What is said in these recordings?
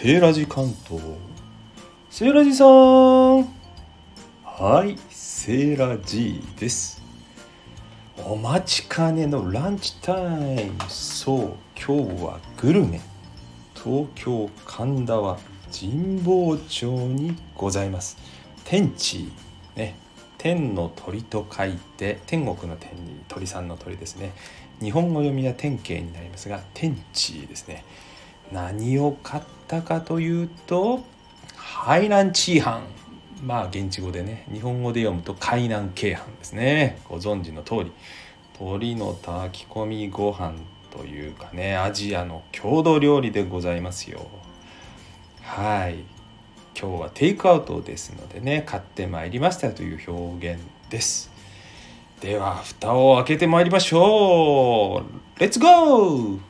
セーラジ関東。セーラジさん。はいセーラジです。お待ちかねのランチタイム。そう今日はグルメ。東京神田は神保町にございます。天地ね天の鳥と書いて天国の天に鳥さんの鳥ですね。日本語読みは天慶になりますが天地ですね何を買ったかというと海南チーハン。まあ現地語でね日本語で読むと海南京阪ですね。ご存知の通り。鶏の炊き込みご飯というかねアジアの郷土料理でございますよ。はい。今日はテイクアウトですのでね買ってまいりましたという表現です。では蓋を開けてまいりましょう。レッツゴー!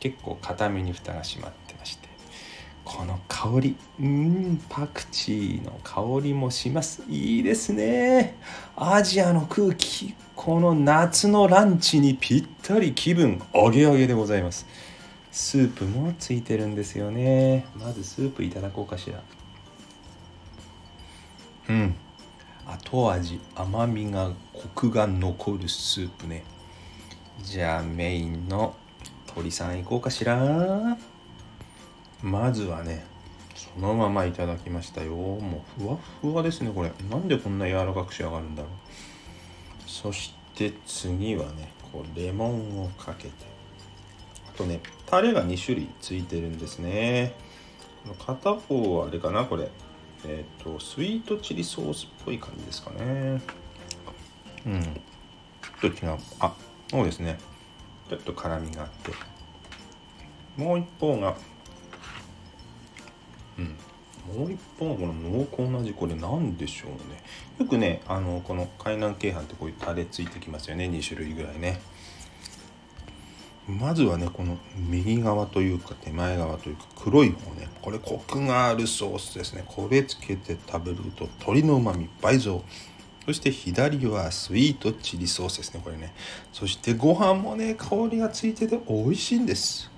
結構固めに蓋が閉まってましてこの香りうんパクチーの香りもします。いいですね。アジアの空気この夏のランチにぴったり気分上げ上げでございます。スープもついてるんですよね。まずスープいただこうかしら。うん。後味甘みがコクが残るスープね。じゃあメインの鳥さんいこうかしら。まずはねそのままいただきましたよ。もうふわふわですねこれ。なんでこんな柔らかく仕上がるんだろう。そして次はねこうレモンをかけて。あとねタレが2種類ついてるんですね。片方はあれかなこれ。えっ、ー、とスイートチリソースっぽい感じですかね。うん。ちょっと違う。あそうですね。ちょっと辛みがあって。もう一方がうん。もう一方この濃厚な味これ何でしょうね。よくねあのこの海南京阪ってこういうタレついてきますよね。2種類ぐらいね。まずはねこの右側というか手前側というか黒い方ね。これコクがあるソースですね。これつけて食べると鶏のうまみ倍増。そして左はスイートチリソースですねこれね。そしてご飯もね香りがついてて美味しいんです。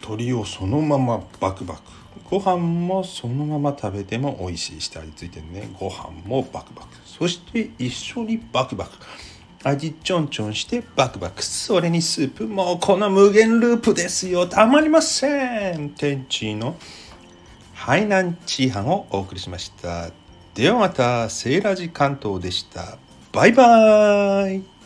鶏をそのままバクバク。ご飯もそのまま食べても美味しい下味ついてるね。ご飯もバクバク。そして一緒にバクバク。味ちょんちょんしてバクバク。それにスープもうこの無限ループですよ。たまりません。天地のハイナンチーハンをお送りしました。ではまたセーラジ関東でした。バイバーイ。